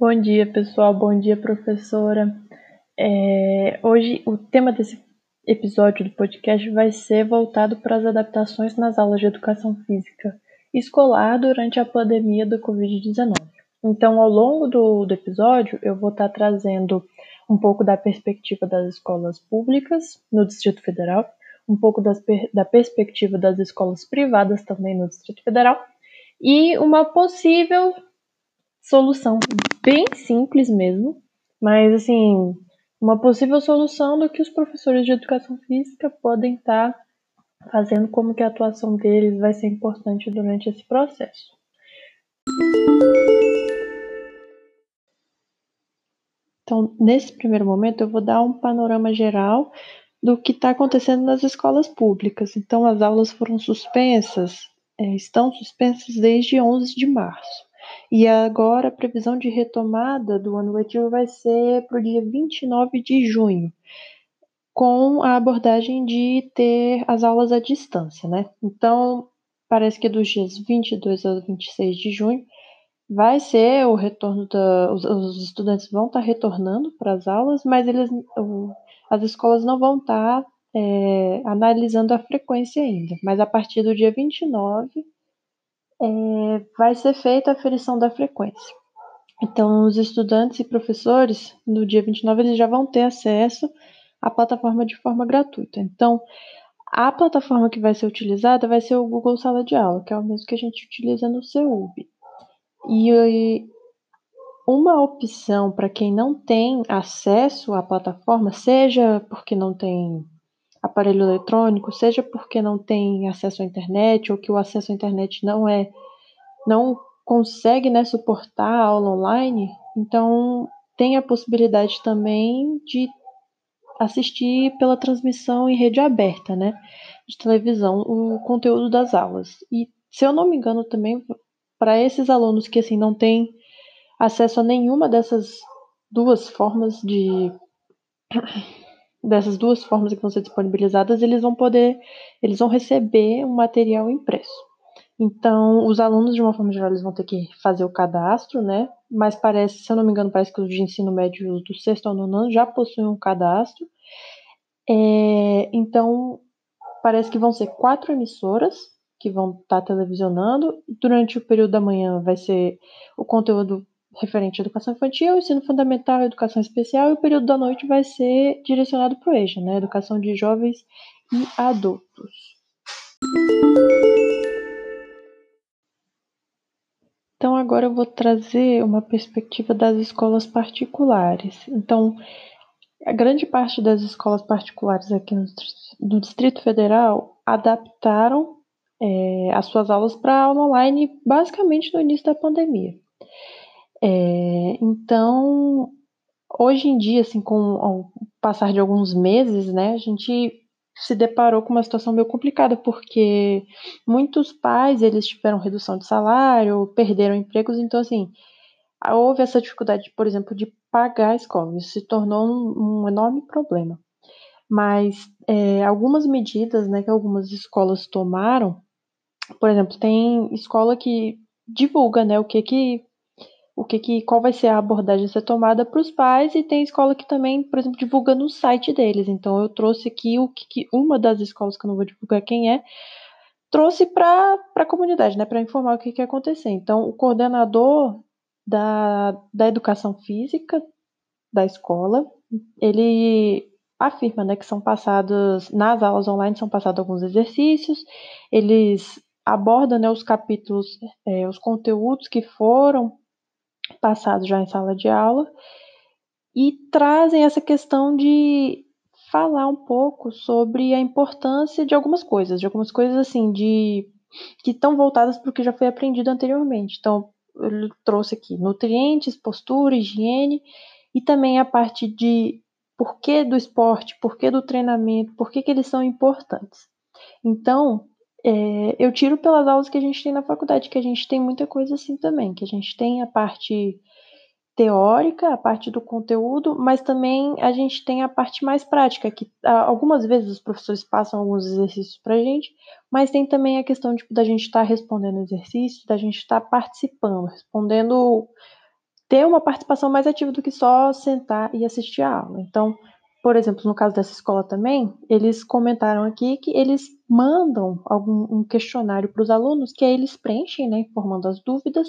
Bom dia, pessoal. Bom dia, professora. É, hoje, o tema desse episódio do podcast vai ser voltado para as adaptações nas aulas de educação física escolar durante a pandemia do Covid-19. Então, ao longo do, do episódio, eu vou estar trazendo um pouco da perspectiva das escolas públicas no Distrito Federal, um pouco das, da perspectiva das escolas privadas também no Distrito Federal e uma possível solução bem simples mesmo, mas assim, uma possível solução do que os professores de educação física podem estar fazendo, como que a atuação deles vai ser importante durante esse processo. Então, nesse primeiro momento, eu vou dar um panorama geral do que está acontecendo nas escolas públicas. Então, as aulas foram suspensas, é, estão suspensas desde 11 de março. E agora a previsão de retomada do ano letivo vai ser para o dia 29 de junho, com a abordagem de ter as aulas à distância, né? Então, parece que dos dias 22 ao 26 de junho vai ser o retorno da. Os, os estudantes vão estar retornando para as aulas, mas eles, as escolas não vão estar é, analisando a frequência ainda. Mas a partir do dia 29 é, vai ser feita a aferição da frequência. Então, os estudantes e professores, no dia 29, eles já vão ter acesso à plataforma de forma gratuita. Então, a plataforma que vai ser utilizada vai ser o Google Sala de Aula, que é o mesmo que a gente utiliza no CEUB. E uma opção para quem não tem acesso à plataforma, seja porque não tem aparelho eletrônico, seja porque não tem acesso à internet ou que o acesso à internet não é não consegue né, suportar a aula online, então tem a possibilidade também de assistir pela transmissão em rede aberta, né, de televisão, o conteúdo das aulas. E se eu não me engano também para esses alunos que assim não têm acesso a nenhuma dessas duas formas de dessas duas formas que vão ser disponibilizadas, eles vão poder, eles vão receber um material impresso. Então, os alunos, de uma forma geral, eles vão ter que fazer o cadastro, né? Mas parece, se eu não me engano, parece que os de ensino médio do sexto ao nono ano já possuem um cadastro. É, então, parece que vão ser quatro emissoras que vão estar televisionando. Durante o período da manhã vai ser o conteúdo referente à educação infantil, ensino fundamental, educação especial, e o período da noite vai ser direcionado para o EJA, né? Educação de jovens e adultos. Então agora eu vou trazer uma perspectiva das escolas particulares. Então, a grande parte das escolas particulares aqui no, Distrito Federal adaptaram é, as suas aulas para aula online basicamente no início da pandemia. É, então, hoje em dia, assim, com o passar de alguns meses, né, a gente se deparou com uma situação meio complicada, porque muitos pais, eles tiveram redução de salário, perderam empregos, então, assim, houve essa dificuldade, por exemplo, de pagar a escola, isso se tornou um, um enorme problema. Mas é, algumas medidas, né, que algumas escolas tomaram, por exemplo, tem escola que divulga, né, o que que o que, que qual vai ser a abordagem a ser tomada para os pais e tem escola que também, por exemplo, divulga no site deles. Então eu trouxe aqui o que, que uma das escolas que eu não vou divulgar quem é trouxe para a comunidade, né, para informar o que, que ia acontecer. Então o coordenador da, da educação física da escola, ele afirma, né, que são passados nas aulas online são passados alguns exercícios, eles abordam né, os capítulos, é, os conteúdos que foram passado já em sala de aula e trazem essa questão de falar um pouco sobre a importância de algumas coisas, de algumas coisas assim, de que estão voltadas para o que já foi aprendido anteriormente. Então, ele trouxe aqui nutrientes, postura, higiene e também a parte de porquê do esporte, porquê do treinamento, por que eles são importantes. Então, é, eu tiro pelas aulas que a gente tem na faculdade, que a gente tem muita coisa assim também, que a gente tem a parte teórica, a parte do conteúdo, mas também a gente tem a parte mais prática, que algumas vezes os professores passam alguns exercícios para a gente, mas tem também a questão tipo, da gente estar tá respondendo exercícios, da gente estar tá participando, respondendo ter uma participação mais ativa do que só sentar e assistir a aula. Então, por exemplo, no caso dessa escola também, eles comentaram aqui que eles mandam algum um questionário para os alunos que aí eles preenchem, né, informando as dúvidas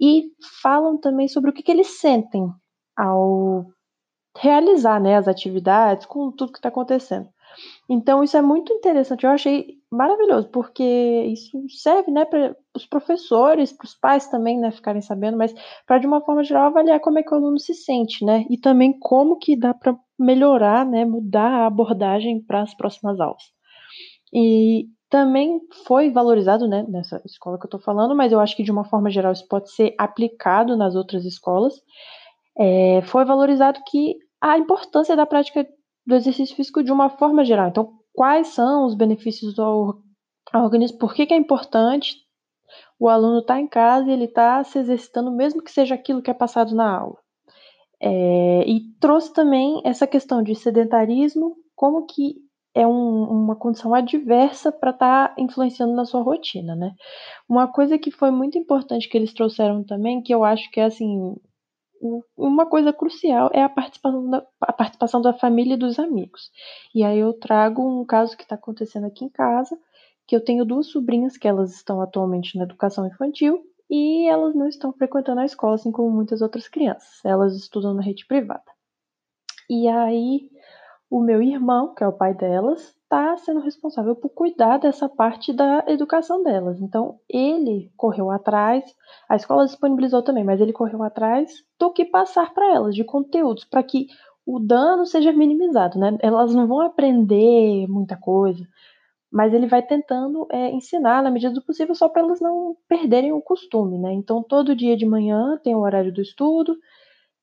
e falam também sobre o que, que eles sentem ao realizar, né, as atividades com tudo que está acontecendo. Então isso é muito interessante. Eu achei maravilhoso porque isso serve, né, para os professores, para os pais também, né, ficarem sabendo, mas para de uma forma geral avaliar como é que o aluno se sente, né, e também como que dá para melhorar, né, mudar a abordagem para as próximas aulas. E também foi valorizado, né, nessa escola que eu estou falando, mas eu acho que de uma forma geral isso pode ser aplicado nas outras escolas. É, foi valorizado que a importância da prática do exercício físico de uma forma geral. Então, quais são os benefícios do organismo? Por que, que é importante o aluno estar tá em casa e ele está se exercitando, mesmo que seja aquilo que é passado na aula? É, e trouxe também essa questão de sedentarismo, como que é um, uma condição adversa para estar tá influenciando na sua rotina, né? Uma coisa que foi muito importante que eles trouxeram também, que eu acho que é assim uma coisa crucial é a participação, da, a participação da família e dos amigos. E aí eu trago um caso que está acontecendo aqui em casa, que eu tenho duas sobrinhas que elas estão atualmente na educação infantil e elas não estão frequentando a escola, assim como muitas outras crianças. Elas estudam na rede privada. E aí o meu irmão, que é o pai delas, está sendo responsável por cuidar dessa parte da educação delas. Então, ele correu atrás, a escola disponibilizou também, mas ele correu atrás do que passar para elas, de conteúdos, para que o dano seja minimizado, né? Elas não vão aprender muita coisa, mas ele vai tentando é, ensinar na medida do possível só para elas não perderem o costume, né? Então, todo dia de manhã tem o horário do estudo,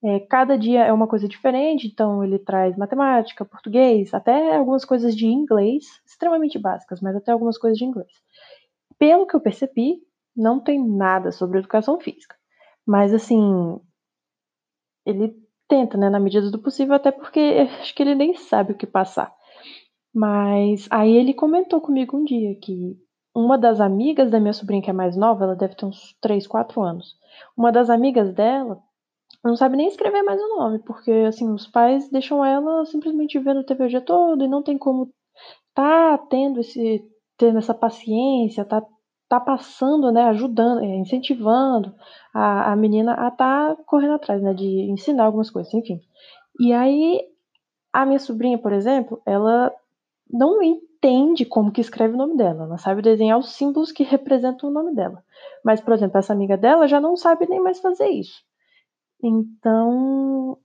é, cada dia é uma coisa diferente, então ele traz matemática, português, até algumas coisas de inglês, extremamente básicas, mas até algumas coisas de inglês. Pelo que eu percebi, não tem nada sobre educação física. Mas assim, ele tenta, né, na medida do possível, até porque acho que ele nem sabe o que passar. Mas aí ele comentou comigo um dia que uma das amigas da minha sobrinha, que é mais nova, ela deve ter uns 3, 4 anos. Uma das amigas dela não sabe nem escrever mais o nome, porque assim, os pais deixam ela simplesmente vendo TV o dia todo e não tem como tá tendo esse tendo essa paciência, tá tá passando, né, ajudando, é, incentivando a, a menina a tá correndo atrás, né, de ensinar algumas coisas, enfim. E aí a minha sobrinha, por exemplo, ela não entende como que escreve o nome dela, ela sabe desenhar os símbolos que representam o nome dela. Mas, por exemplo, essa amiga dela já não sabe nem mais fazer isso. Então,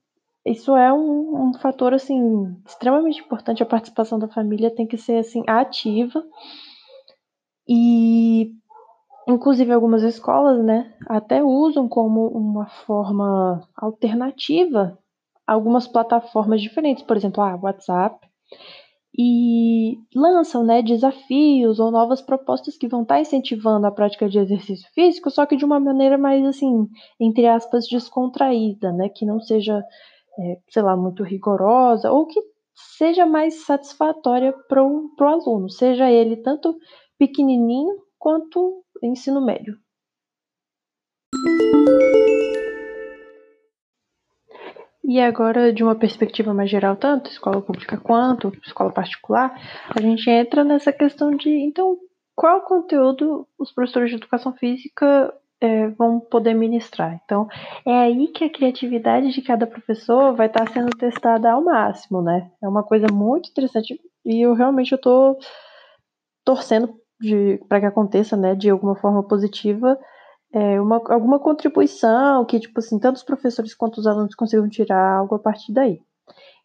isso é um, um fator assim extremamente importante. A participação da família tem que ser assim ativa e, inclusive, algumas escolas, né, até usam como uma forma alternativa algumas plataformas diferentes, por exemplo, a ah, WhatsApp e lançam né, desafios ou novas propostas que vão estar tá incentivando a prática de exercício físico, só que de uma maneira mais assim, entre aspas, descontraída, né? Que não seja, é, sei lá, muito rigorosa, ou que seja mais satisfatória para o aluno, seja ele tanto pequenininho quanto ensino médio. E agora, de uma perspectiva mais geral, tanto escola pública quanto escola particular, a gente entra nessa questão de, então, qual conteúdo os professores de educação física é, vão poder ministrar. Então, é aí que a criatividade de cada professor vai estar sendo testada ao máximo, né? É uma coisa muito interessante e eu realmente estou torcendo para que aconteça, né, de alguma forma positiva é, uma, alguma contribuição que, tipo assim, tanto os professores quanto os alunos consigam tirar algo a partir daí.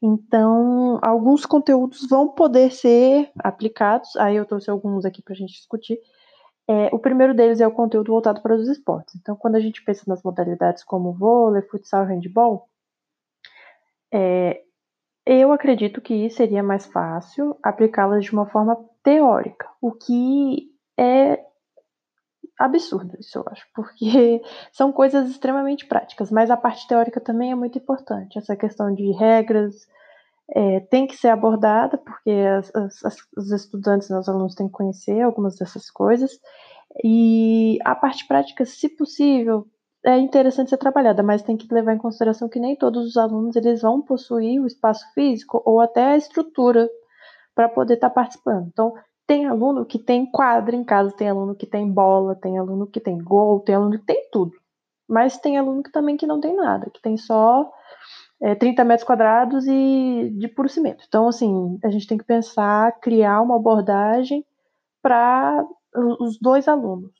Então, alguns conteúdos vão poder ser aplicados, aí eu trouxe alguns aqui para a gente discutir. É, o primeiro deles é o conteúdo voltado para os esportes. Então, quando a gente pensa nas modalidades como vôlei, futsal handball, é, eu acredito que seria mais fácil aplicá-las de uma forma teórica, o que é absurdo isso, eu acho, porque são coisas extremamente práticas, mas a parte teórica também é muito importante. Essa questão de regras é, tem que ser abordada, porque as, as, os estudantes, os alunos têm que conhecer algumas dessas coisas, e a parte prática, se possível, é interessante ser trabalhada, mas tem que levar em consideração que nem todos os alunos eles vão possuir o espaço físico ou até a estrutura para poder estar tá participando. Então, tem aluno que tem quadra em casa, tem aluno que tem bola, tem aluno que tem gol, tem aluno que tem tudo. Mas tem aluno que também que não tem nada, que tem só é, 30 metros quadrados e de puro cimento. Então, assim, a gente tem que pensar, criar uma abordagem para os dois alunos.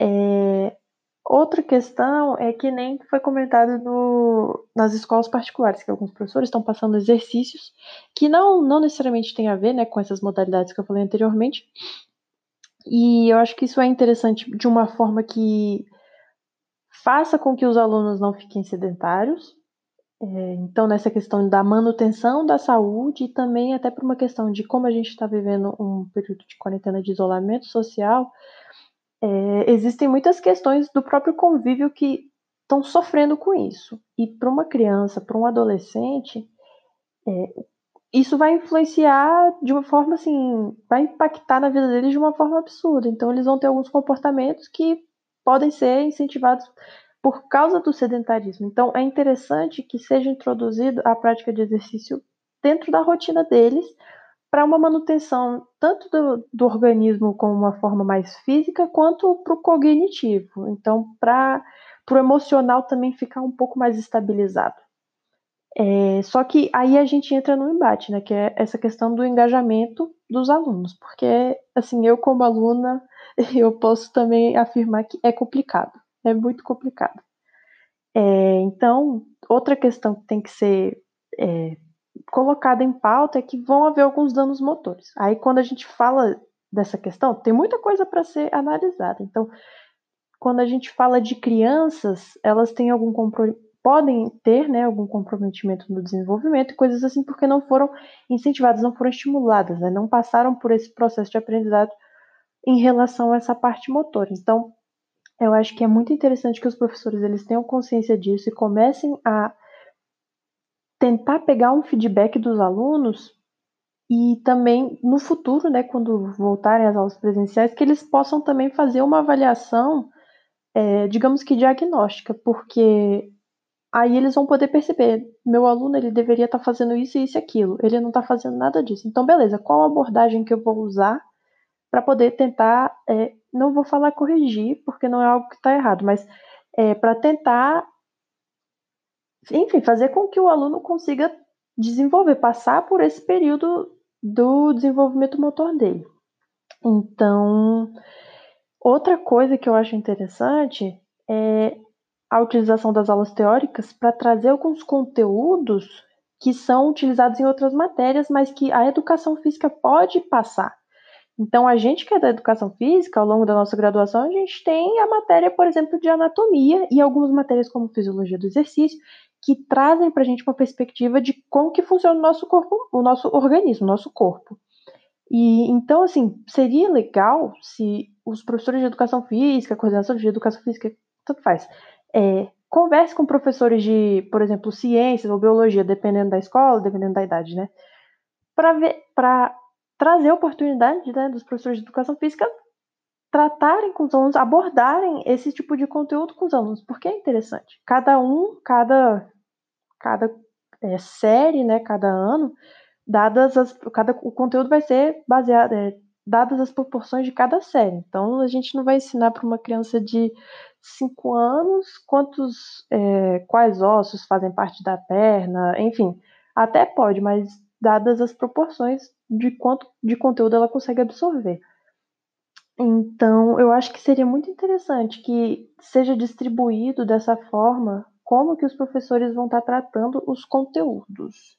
É, outra questão é que nem foi comentado no, nas escolas particulares, que alguns professores estão passando exercícios que não, não necessariamente tem a ver né, com essas modalidades que eu falei anteriormente. E eu acho que isso é interessante de uma forma que faça com que os alunos não fiquem sedentários, é, então, nessa questão da manutenção da saúde e também até por uma questão de como a gente está vivendo um período de quarentena de isolamento social, é, existem muitas questões do próprio convívio que estão sofrendo com isso. E para uma criança, para um adolescente, é, isso vai influenciar de uma forma assim, vai impactar na vida deles de uma forma absurda. Então, eles vão ter alguns comportamentos que podem ser incentivados por causa do sedentarismo. Então, é interessante que seja introduzido a prática de exercício dentro da rotina deles, para uma manutenção tanto do, do, organismo como uma forma mais física, quanto para o cognitivo. Então, para o emocional também ficar um pouco mais estabilizado. É, só que aí a gente entra no embate, né, que é essa questão do engajamento dos alunos, porque, assim, eu como aluna, eu posso também afirmar que é complicado é muito complicado. É, então, outra questão que tem que ser é, colocada em pauta é que vão haver alguns danos motores. Aí, quando a gente fala dessa questão, tem muita coisa para ser analisada. Então, quando a gente fala de crianças, elas têm algum podem ter né, algum comprometimento no desenvolvimento e coisas assim, porque não foram incentivadas, não foram estimuladas, né, não passaram por esse processo de aprendizado em relação a essa parte motora. Então, eu acho que é muito interessante que os professores eles tenham consciência disso e comecem a tentar pegar um feedback dos alunos e também no futuro, né, quando voltarem às aulas presenciais, que eles possam também fazer uma avaliação, é, digamos que diagnóstica, porque aí eles vão poder perceber, meu aluno ele deveria estar tá fazendo isso isso e aquilo, ele não está fazendo nada disso. Então, beleza, qual a abordagem que eu vou usar para poder tentar é, não vou falar corrigir, porque não é algo que está errado, mas é, para tentar, enfim, fazer com que o aluno consiga desenvolver, passar por esse período do desenvolvimento motor dele. Então, outra coisa que eu acho interessante é a utilização das aulas teóricas para trazer alguns conteúdos que são utilizados em outras matérias, mas que a educação física pode passar. Então, a gente que é da educação física, ao longo da nossa graduação, a gente tem a matéria, por exemplo, de anatomia e algumas matérias como fisiologia do exercício, que trazem para a gente uma perspectiva de como que funciona o nosso corpo, o nosso organismo, o nosso corpo. E então, assim, seria legal se os professores de educação física, coordenação de educação física, tanto faz, é, converse com professores de, por exemplo, ciências ou biologia, dependendo da escola, dependendo da idade, né? Para ver, para trazer oportunidade né, dos professores de educação física tratarem com os alunos, abordarem esse tipo de conteúdo com os alunos, porque é interessante. Cada um, cada, cada é, série, né, cada ano, dadas as, cada, o conteúdo vai ser baseado, é, dadas as proporções de cada série. Então, a gente não vai ensinar para uma criança de 5 anos quantos, é, quais ossos fazem parte da perna, enfim, até pode, mas dadas as proporções de quanto de conteúdo ela consegue absorver. Então, eu acho que seria muito interessante que seja distribuído dessa forma como que os professores vão estar tratando os conteúdos.